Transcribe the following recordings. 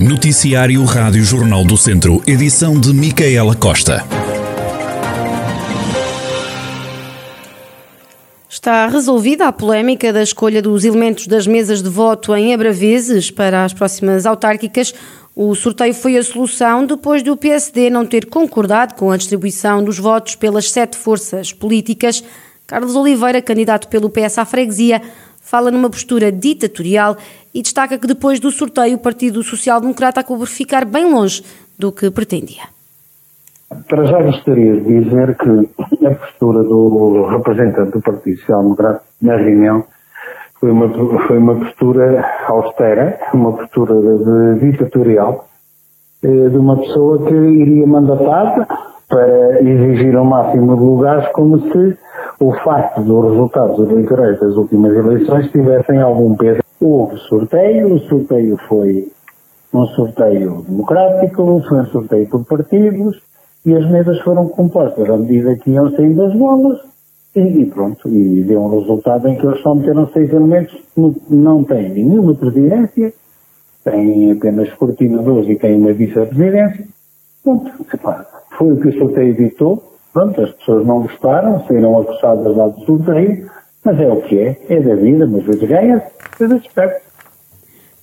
Noticiário Rádio Jornal do Centro, edição de Micaela Costa. Está resolvida a polémica da escolha dos elementos das mesas de voto em Abraveses para as próximas autárquicas. O sorteio foi a solução depois do PSD não ter concordado com a distribuição dos votos pelas sete forças políticas. Carlos Oliveira, candidato pelo PS à freguesia, fala numa postura ditatorial e destaca que depois do sorteio o Partido Social Democrata acabou por ficar bem longe do que pretendia. Para já gostaria de dizer que a postura do representante do Partido Social Democrata na reunião foi uma, foi uma postura austera, uma postura de, de ditatorial, eh, de uma pessoa que iria mandatar para exigir o máximo de lugares como se o facto dos resultados eleitorais das últimas eleições tivessem algum peso. Houve sorteio, o sorteio foi um sorteio democrático, foi um sorteio por partidos e as mesas foram compostas à medida que iam saindo as bolas e, e pronto, e deu um resultado em que eles só meteram seis elementos, não, têm nenhuma presidência, têm apenas coordenadores e têm uma vice-presidência. Pronto, foi o que o sorteio ditou, Pronto, as pessoas não gostaram, saíram acusadas lá do sorteio, mas é o que é, é da vida, mas vezes ganha, vezes perde.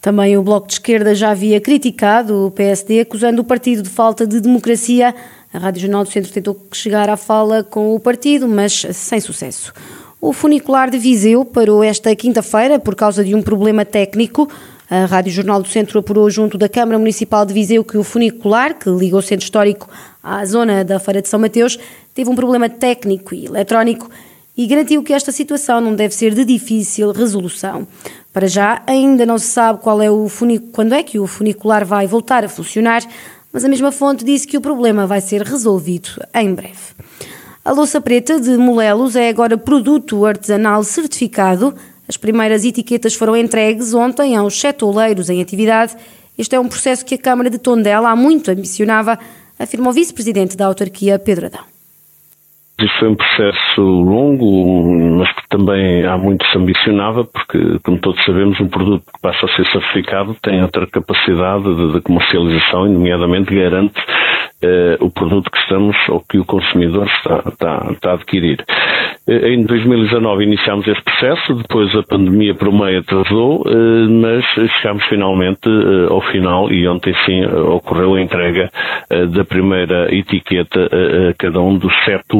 Também o Bloco de Esquerda já havia criticado o PSD, acusando o partido de falta de democracia. A Rádio Jornal do Centro tentou chegar à fala com o partido, mas sem sucesso. O funicular de Viseu parou esta quinta-feira por causa de um problema técnico. A Rádio Jornal do Centro apurou junto da Câmara Municipal de Viseu que o funicular, que liga o centro histórico à zona da Feira de São Mateus, teve um problema técnico e eletrónico e garantiu que esta situação não deve ser de difícil resolução. Para já, ainda não se sabe qual é o quando é que o funicular vai voltar a funcionar, mas a mesma fonte disse que o problema vai ser resolvido em breve. A louça preta de Molelos é agora produto artesanal certificado as primeiras etiquetas foram entregues ontem aos sete oleiros em atividade. Este é um processo que a Câmara de Tondela há muito ambicionava, afirma o vice-presidente da autarquia, Pedro Adão. Foi um processo longo, mas que também há muito se ambicionava, porque, como todos sabemos, um produto que passa a ser certificado tem outra capacidade de, de comercialização e, nomeadamente, garante uh, o produto que estamos ou que o consumidor está, está, está a adquirir. Uh, em 2019 iniciámos este processo, depois a pandemia por meio atrasou, uh, mas chegámos finalmente ao final e ontem sim ocorreu a entrega da primeira etiqueta a cada um dos sete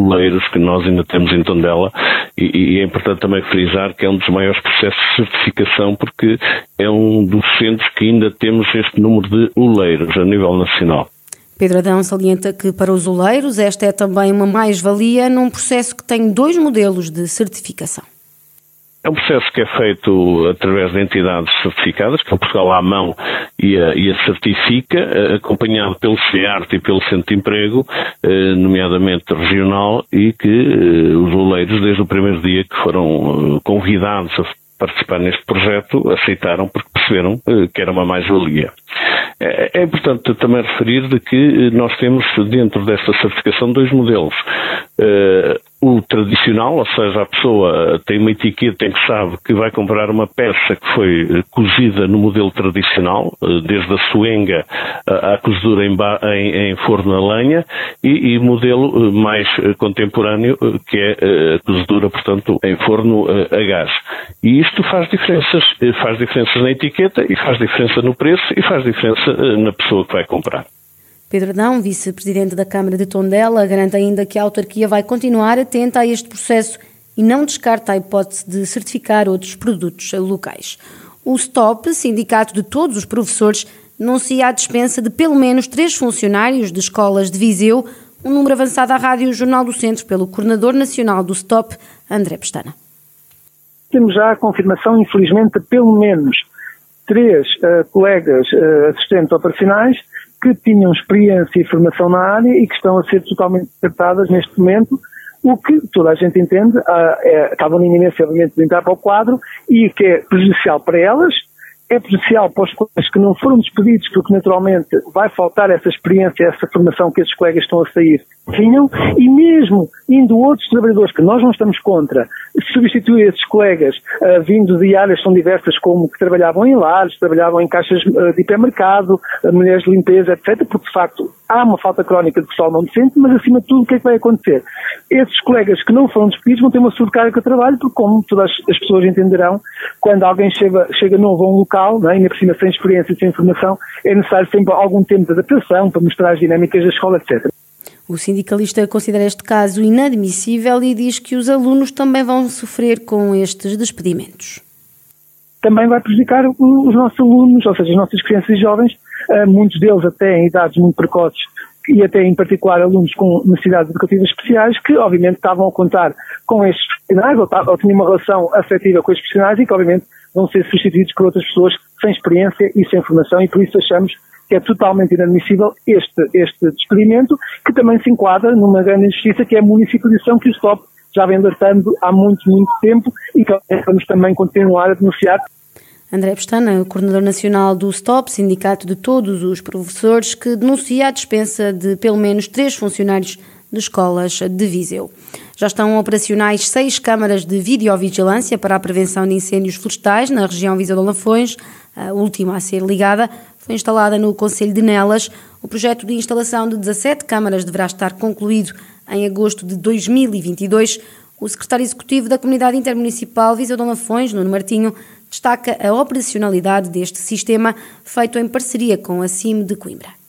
que nós ainda temos em Tondela e, e é importante também frisar que é um dos maiores processos de certificação porque é um dos centros que ainda temos este número de oleiros a nível nacional. Pedro Adão salienta que para os oleiros esta é também uma mais-valia num processo que tem dois modelos de certificação. É um processo que é feito através de entidades certificadas, que é o Portugal à mão e a, e a certifica, eh, acompanhado pelo CEART e pelo Centro de Emprego, eh, nomeadamente regional, e que eh, os oleiros, desde o primeiro dia que foram convidados a participar neste projeto, aceitaram porque perceberam que era uma mais-valia. É, é importante também referir de que nós temos dentro desta certificação dois modelos. O tradicional, ou seja, a pessoa tem uma etiqueta em que sabe que vai comprar uma peça que foi eh, cozida no modelo tradicional, eh, desde a suenga à cozedura em, em, em forno a lenha, e, e, modelo mais contemporâneo, que é a cozedura, portanto, em forno a gás. E isto faz diferenças, faz diferenças na etiqueta, e faz diferença no preço, e faz diferença na pessoa que vai comprar. Pedro Adão, vice-presidente da Câmara de Tondela, garante ainda que a autarquia vai continuar atenta a este processo e não descarta a hipótese de certificar outros produtos locais. O STOP, sindicato de todos os professores, anuncia a dispensa de pelo menos três funcionários de escolas de Viseu, um número avançado à Rádio Jornal do Centro pelo coordenador nacional do STOP, André Pestana. Temos já a confirmação, infelizmente, de pelo menos três uh, colegas uh, assistentes operacionais que tinham experiência e formação na área e que estão a ser totalmente descartadas neste momento, o que toda a gente entende, uh, é, estavam na de entrar para o quadro e que é prejudicial para elas, é potencial para os colegas que não foram despedidos, porque naturalmente vai faltar essa experiência, essa formação que esses colegas estão a sair tinham, e mesmo indo outros trabalhadores que nós não estamos contra, substituir esses colegas uh, vindo de áreas são diversas, como que trabalhavam em lares, trabalhavam em caixas uh, de hipermercado, uh, mulheres de limpeza, etc., porque de facto há uma falta crónica de pessoal não decente, mas acima de tudo o que é que vai acontecer? Esses colegas que não foram despedidos vão ter uma sobrecarga de trabalho, porque como todas as pessoas entenderão, quando alguém chega, chega novo a um local, né, e na cima sem experiência e sem informação, é necessário sempre algum tempo de adaptação para mostrar as dinâmicas da escola, etc. O sindicalista considera este caso inadmissível e diz que os alunos também vão sofrer com estes despedimentos. Também vai prejudicar os nossos alunos, ou seja, as nossas crianças e jovens, muitos deles até em idades muito precoces e até em particular alunos com necessidades educativas especiais que obviamente estavam a contar com estes profissionais ou, ou tinham uma relação afetiva com estes profissionais e que obviamente vão ser substituídos por outras pessoas sem experiência e sem formação e por isso achamos que é totalmente inadmissível este, este experimento, que também se enquadra numa grande injustiça que é a municipalização que o STOP já vem alertando há muito, muito tempo e que vamos também continuar a denunciar. André Pestana, coordenador nacional do STOP, sindicato de todos os professores, que denuncia a dispensa de pelo menos três funcionários de escolas de Viseu. Já estão operacionais seis câmaras de videovigilância para a prevenção de incêndios florestais na região Viseu de Lafões, a última a ser ligada foi instalada no Conselho de Nelas. O projeto de instalação de 17 câmaras deverá estar concluído em agosto de 2022. O secretário executivo da Comunidade Intermunicipal Viseu Dom Lafões, Nuno Martinho, destaca a operacionalidade deste sistema feito em parceria com a CIM de Coimbra.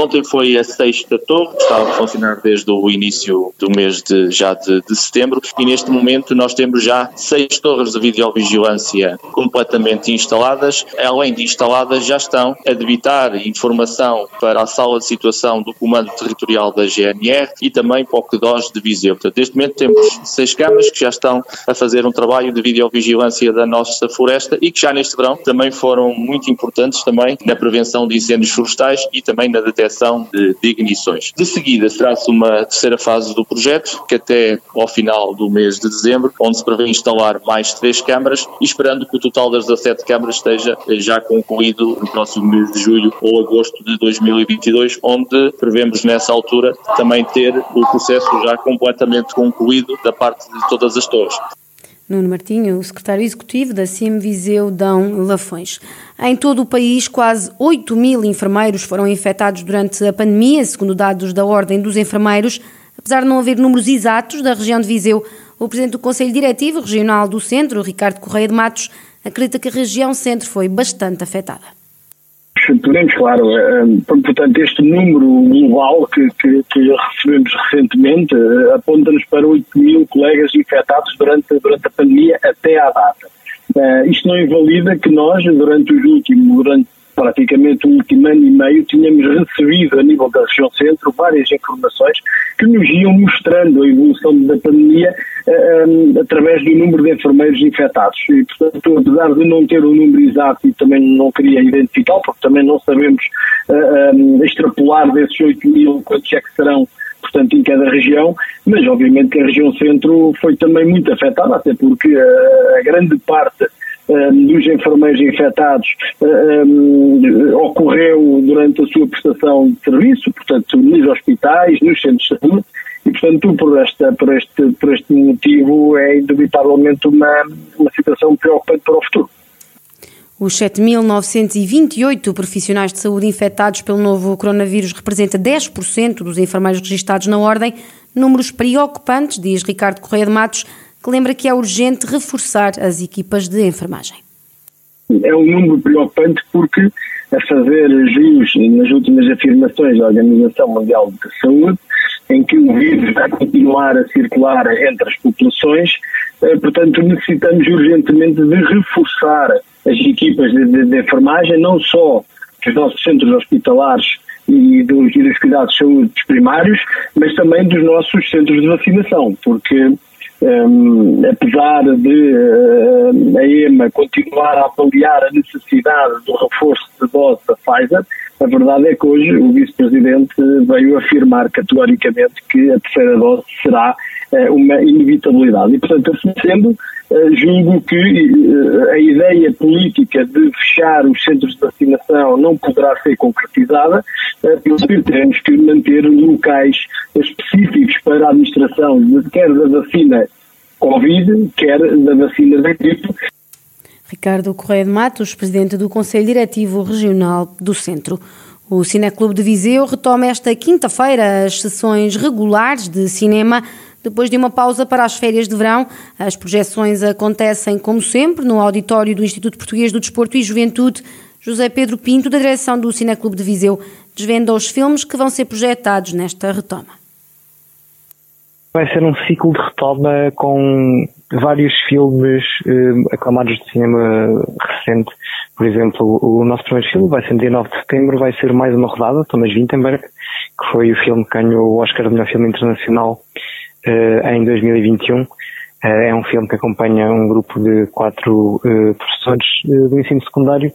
Ontem foi a sexta torre, estava a funcionar desde o início do mês de, já de, de, setembro e neste momento nós temos já seis torres de videovigilância completamente instaladas. Além de instaladas, já estão a debitar informação para a sala de situação do Comando Territorial da GNR e também para o CDOS de Viseu. Portanto, neste momento temos seis câmaras que já estão a fazer um trabalho de videovigilância da nossa floresta e que já neste verão também foram muito importantes também na prevenção de incêndios florestais e também na detecção de, de ignições. De seguida, será-se uma terceira fase do projeto, que até ao final do mês de dezembro, onde se prevê instalar mais três câmaras, esperando que o total das 17 câmaras esteja já concluído no próximo mês de julho ou agosto de 2022, onde prevemos nessa altura também ter o processo já completamente concluído da parte de todas as torres. Nuno Martinho, o secretário executivo da CIM Viseu Dão Lafões. Em todo o país, quase 8 mil enfermeiros foram infectados durante a pandemia, segundo dados da Ordem dos Enfermeiros. Apesar de não haver números exatos da região de Viseu, o presidente do Conselho Diretivo Regional do Centro, Ricardo Correia de Matos, acredita que a região centro foi bastante afetada podemos, claro, eh, eh, portanto, este número global que, que, que recebemos recentemente eh, aponta-nos para 8 mil colegas infectados durante, durante a pandemia até à data. Isto não invalida que nós, durante os últimos, durante praticamente o último ano e meio, tínhamos recebido a nível da região centro várias informações que nos iam mostrando a evolução da pandemia um, através do número de enfermeiros infectados. E, portanto, apesar de não ter o um número exato e também não queria identificá-lo, porque também não sabemos uh, um, extrapolar desses 8 mil quantos é que serão portanto, em cada região, mas obviamente que a região centro foi também muito afetada, até porque a grande parte dos enfermeiros infectados um, ocorreu durante a sua prestação de serviço, portanto, nos hospitais, nos centros de saúde, e, portanto, por, esta, por, este, por este motivo, é indubitavelmente uma, uma situação preocupante para o futuro. Os 7.928 profissionais de saúde infectados pelo novo coronavírus representa 10% dos enfermeiros registados na ordem, números preocupantes, diz Ricardo Correia de Matos, que lembra que é urgente reforçar as equipas de enfermagem. É um número preocupante porque, a fazer jus nas últimas afirmações da Organização Mundial de Saúde, em que o vírus vai continuar a circular entre as populações, eh, portanto, necessitamos urgentemente de reforçar as equipas de, de, de enfermagem, não só dos nossos centros hospitalares e dos, e dos cuidados de saúde primários, mas também dos nossos centros de vacinação, porque um, apesar de uh, a EMA continuar a avaliar a necessidade do reforço de dose da Pfizer, a verdade é que hoje o vice-presidente veio afirmar categoricamente que a terceira dose será uh, uma inevitabilidade. E, portanto, assim sendo, julgo que uh, a ideia política de fechar os centros de vacinação não poderá ser concretizada, uh, teremos que manter locais específicos para a administração, quer da vacina Covid, quer da vacina da gripe, Ricardo Correia de Matos, presidente do Conselho Diretivo Regional do Centro. O Cineclube de Viseu retoma esta quinta-feira as sessões regulares de cinema depois de uma pausa para as férias de verão. As projeções acontecem, como sempre, no auditório do Instituto Português do Desporto e Juventude. José Pedro Pinto, da direção do Cineclube de Viseu, desvenda os filmes que vão ser projetados nesta retoma. Vai ser um ciclo de retoma com vários filmes eh, aclamados de cinema recente. Por exemplo, o nosso primeiro filme vai ser no dia 9 de setembro, vai ser mais uma rodada, Thomas Winterberg, que foi o filme que ganhou o Oscar de melhor filme internacional em 2021. Eh, é um filme que acompanha um grupo de quatro eh, professores eh, do ensino secundário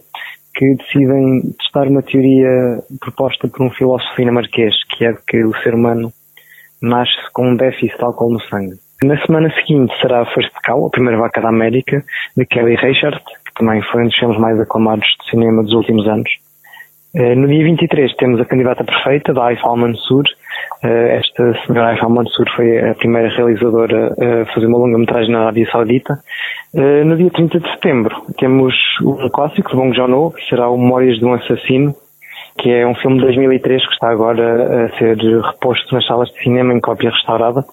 que decidem testar uma teoria proposta por um filósofo dinamarquês, que é que o ser humano nasce com um déficit de álcool no sangue. Na semana seguinte será First Cow, a primeira vaca da América, de Kelly Reichardt, que também foi um dos filmes mais aclamados de cinema dos últimos anos. Eh, no dia 23 temos a candidata perfeita, da Aifal Mansur. Eh, esta senhora Aifal Mansur foi a primeira realizadora a fazer uma longa-metragem na Arábia Saudita. Eh, no dia 30 de setembro temos um clássico de Bong Joon-ho, que será o Memórias de um Assassino, que é um filme de 2003 que está agora a ser reposto nas salas de cinema em cópia restaurada.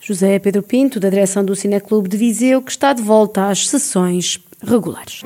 José Pedro Pinto, da direção do Cineclube de Viseu, que está de volta às sessões regulares.